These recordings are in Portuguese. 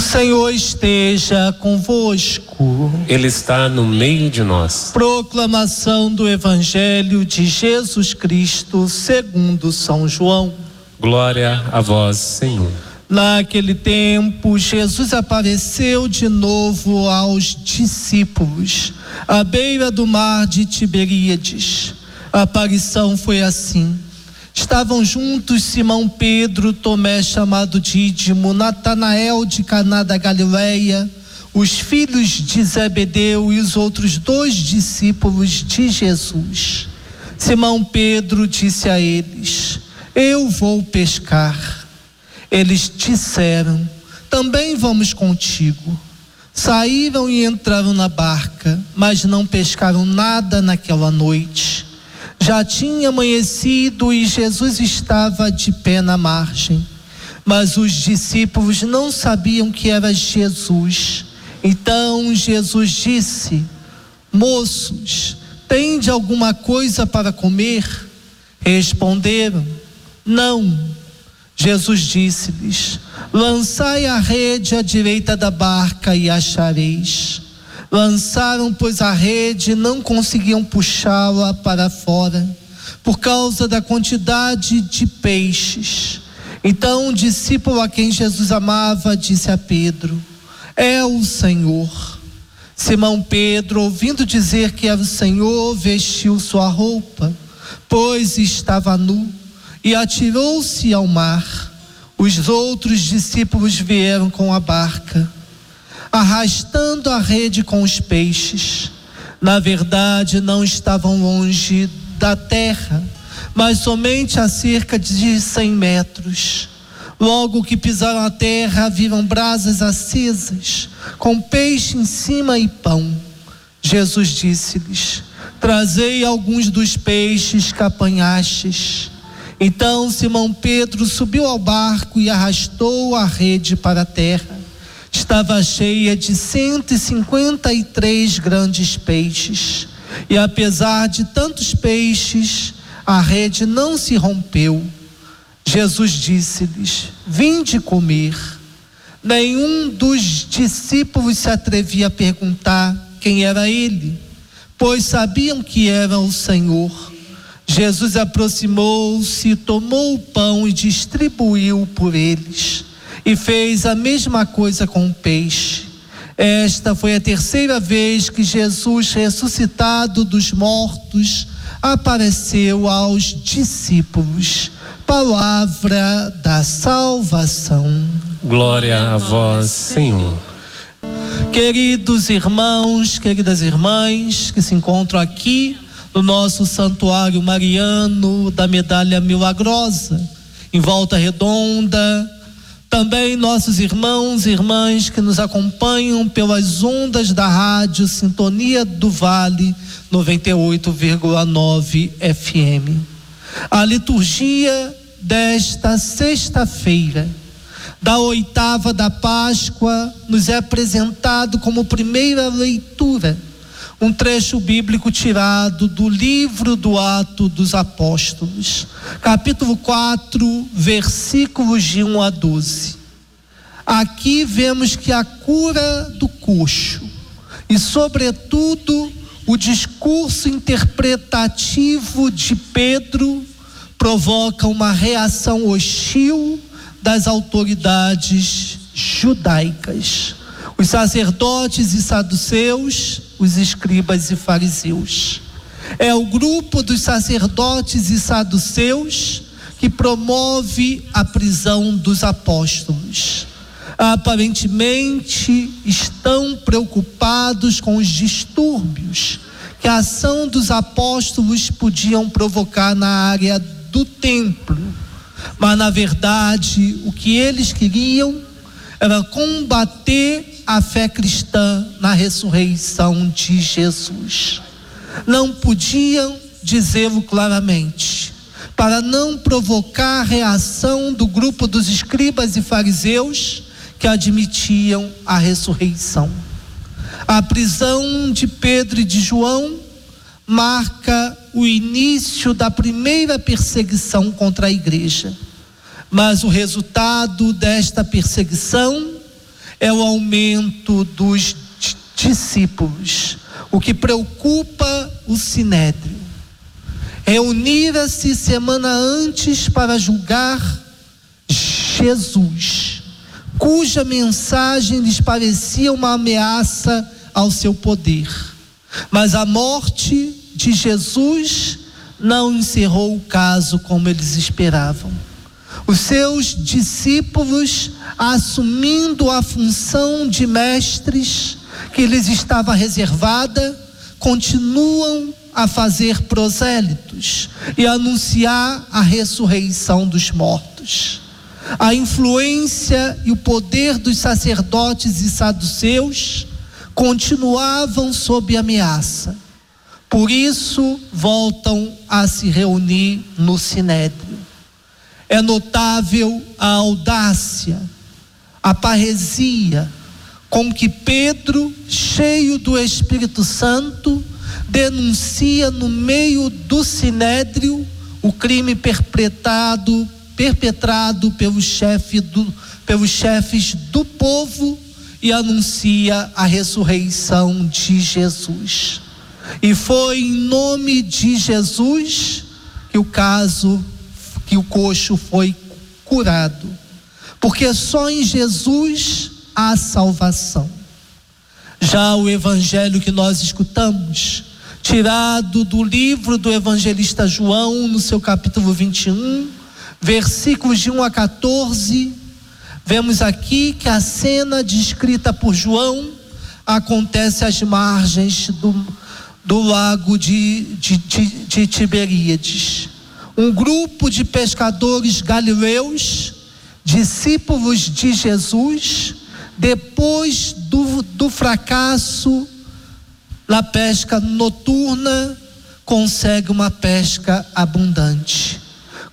Senhor esteja convosco. Ele está no meio de nós. Proclamação do Evangelho de Jesus Cristo, segundo São João. Glória a vós, Senhor. Naquele tempo, Jesus apareceu de novo aos discípulos, à beira do mar de Tiberíades. A aparição foi assim. Estavam juntos Simão Pedro, Tomé chamado Dídimo, Natanael de Caná da Galileia, os filhos de Zebedeu e os outros dois discípulos de Jesus. Simão Pedro disse a eles: Eu vou pescar. Eles disseram: Também vamos contigo. Saíram e entraram na barca, mas não pescaram nada naquela noite. Já tinha amanhecido e Jesus estava de pé na margem. Mas os discípulos não sabiam que era Jesus. Então Jesus disse: Moços, tende alguma coisa para comer? Responderam: Não. Jesus disse-lhes: Lançai a rede à direita da barca e achareis. Lançaram, pois, a rede não conseguiam puxá-la para fora, por causa da quantidade de peixes. Então o discípulo a quem Jesus amava disse a Pedro: É o Senhor. Simão Pedro, ouvindo dizer que era o Senhor, vestiu sua roupa, pois estava nu e atirou-se ao mar. Os outros discípulos vieram com a barca, arrastando a rede com os peixes. Na verdade, não estavam longe da terra, mas somente a cerca de cem metros. Logo que pisaram a terra, viram brasas acesas, com peixe em cima e pão. Jesus disse-lhes: Trazei alguns dos peixes que apanhastes. Então Simão Pedro subiu ao barco e arrastou a rede para a terra. Estava cheia de 153 grandes peixes. E apesar de tantos peixes, a rede não se rompeu. Jesus disse-lhes: Vinde comer. Nenhum dos discípulos se atrevia a perguntar quem era ele, pois sabiam que era o Senhor. Jesus aproximou-se, tomou o pão e distribuiu por eles, e fez a mesma coisa com o peixe. Esta foi a terceira vez que Jesus, ressuscitado dos mortos, apareceu aos discípulos. Palavra da salvação. Glória a vós, Senhor. Queridos irmãos, queridas irmãs que se encontram aqui, no nosso santuário mariano da medalha milagrosa, em volta redonda. Também nossos irmãos e irmãs que nos acompanham pelas ondas da rádio Sintonia do Vale 98,9 FM. A liturgia desta sexta-feira, da oitava da Páscoa, nos é apresentado como primeira leitura um trecho bíblico tirado do livro do Ato dos Apóstolos, capítulo 4, versículos de 1 a 12. Aqui vemos que a cura do coxo e, sobretudo, o discurso interpretativo de Pedro provoca uma reação hostil das autoridades judaicas. Os sacerdotes e saduceus os escribas e fariseus. É o grupo dos sacerdotes e saduceus que promove a prisão dos apóstolos. Aparentemente estão preocupados com os distúrbios que a ação dos apóstolos podiam provocar na área do templo. Mas na verdade, o que eles queriam era combater a fé cristã na ressurreição de Jesus. Não podiam dizê-lo claramente, para não provocar a reação do grupo dos escribas e fariseus que admitiam a ressurreição. A prisão de Pedro e de João marca o início da primeira perseguição contra a igreja. Mas o resultado desta perseguição é o aumento dos discípulos, o que preocupa o sinédrio. Reunira-se semana antes para julgar Jesus, cuja mensagem lhes parecia uma ameaça ao seu poder. Mas a morte de Jesus não encerrou o caso como eles esperavam. Os seus discípulos, assumindo a função de mestres que lhes estava reservada, continuam a fazer prosélitos e anunciar a ressurreição dos mortos. A influência e o poder dos sacerdotes e saduceus continuavam sob ameaça. Por isso, voltam a se reunir no Sinédrio. É notável a audácia, a parresia com que Pedro, cheio do Espírito Santo, denuncia no meio do sinédrio o crime perpetrado, perpetrado pelo chefe do, pelos chefes do povo e anuncia a ressurreição de Jesus. E foi em nome de Jesus que o caso, que o coxo foi curado. Porque só em Jesus há salvação. Já o evangelho que nós escutamos, tirado do livro do evangelista João, no seu capítulo 21, versículos de 1 a 14, vemos aqui que a cena descrita por João acontece às margens do, do lago de, de, de, de Tiberíades. Um grupo de pescadores galileus, discípulos de Jesus, depois do, do fracasso na pesca noturna, consegue uma pesca abundante.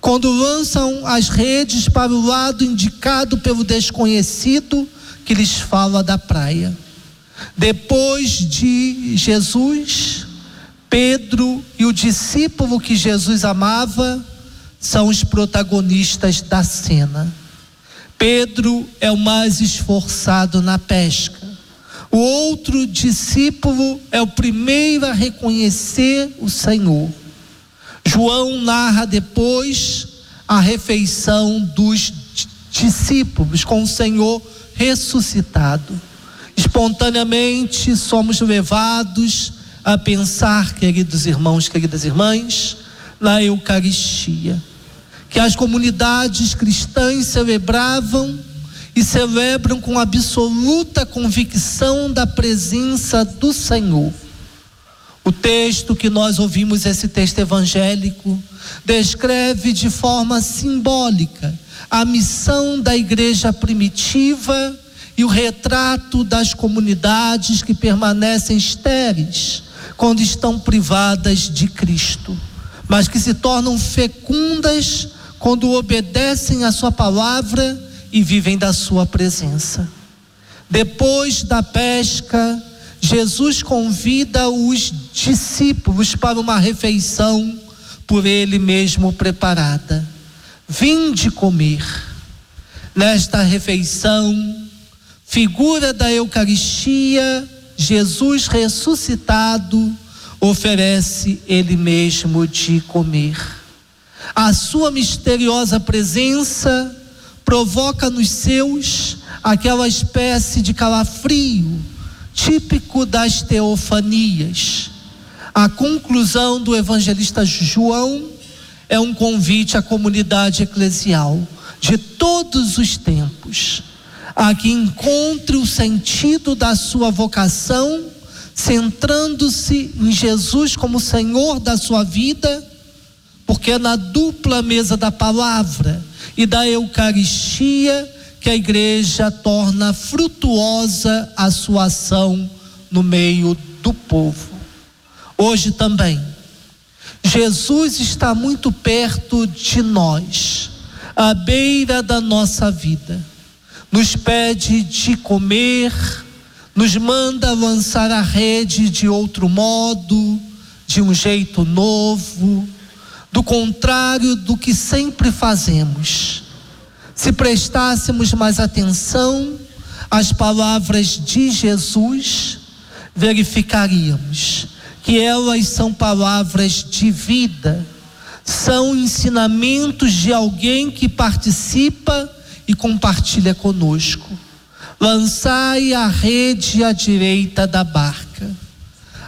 Quando lançam as redes para o lado indicado pelo desconhecido, que lhes fala da praia. Depois de Jesus, Pedro e o discípulo que Jesus amava são os protagonistas da cena. Pedro é o mais esforçado na pesca. O outro discípulo é o primeiro a reconhecer o Senhor. João narra depois a refeição dos discípulos com o Senhor ressuscitado. Espontaneamente somos levados a pensar, queridos irmãos, queridas irmãs, na Eucaristia que as comunidades cristãs celebravam e celebram com absoluta convicção da presença do Senhor. O texto que nós ouvimos, esse texto evangélico, descreve de forma simbólica a missão da igreja primitiva e o retrato das comunidades que permanecem estéreis quando estão privadas de Cristo, mas que se tornam fecundas quando obedecem a Sua palavra e vivem da Sua presença. Depois da pesca, Jesus convida os discípulos para uma refeição por Ele mesmo preparada. Vinde comer. Nesta refeição, figura da Eucaristia, Jesus ressuscitado oferece Ele mesmo de comer. A sua misteriosa presença provoca nos seus aquela espécie de calafrio típico das teofanias. A conclusão do evangelista João é um convite à comunidade eclesial de todos os tempos, a que encontre o sentido da sua vocação, centrando-se em Jesus como Senhor da sua vida porque é na dupla mesa da palavra e da Eucaristia que a igreja torna frutuosa a sua ação no meio do povo. Hoje também, Jesus está muito perto de nós, à beira da nossa vida. Nos pede de comer, nos manda lançar a rede de outro modo, de um jeito novo, do contrário do que sempre fazemos. Se prestássemos mais atenção às palavras de Jesus, verificaríamos que elas são palavras de vida, são ensinamentos de alguém que participa e compartilha conosco. Lançai a rede à direita da barca.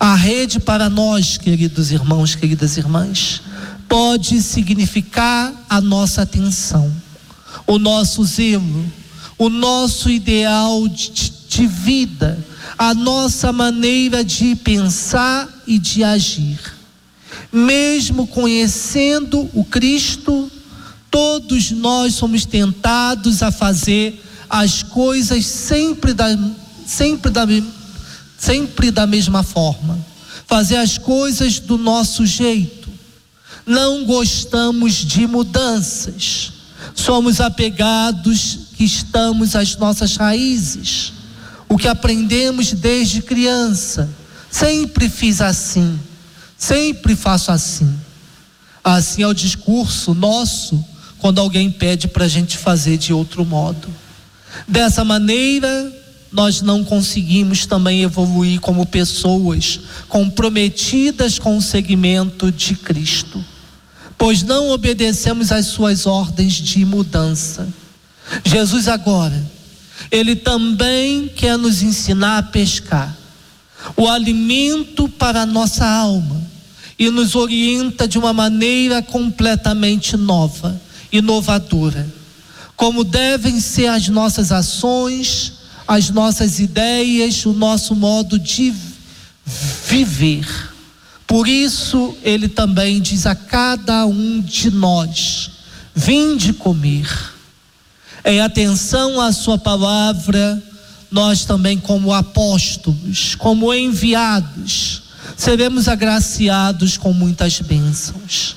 A rede para nós, queridos irmãos, queridas irmãs, pode significar a nossa atenção, o nosso zelo, o nosso ideal de, de vida, a nossa maneira de pensar e de agir. Mesmo conhecendo o Cristo, todos nós somos tentados a fazer as coisas sempre da, sempre da, sempre da mesma forma, fazer as coisas do nosso jeito. Não gostamos de mudanças, somos apegados que estamos às nossas raízes, o que aprendemos desde criança. Sempre fiz assim, sempre faço assim. Assim é o discurso nosso quando alguém pede para a gente fazer de outro modo. Dessa maneira, nós não conseguimos também evoluir como pessoas comprometidas com o segmento de Cristo, pois não obedecemos às suas ordens de mudança. Jesus agora, ele também quer nos ensinar a pescar, o alimento para a nossa alma, e nos orienta de uma maneira completamente nova, inovadora como devem ser as nossas ações, as nossas ideias, o nosso modo de viver. Por isso, ele também diz a cada um de nós: vinde comer. Em atenção à Sua palavra, nós também, como apóstolos, como enviados, seremos agraciados com muitas bênçãos.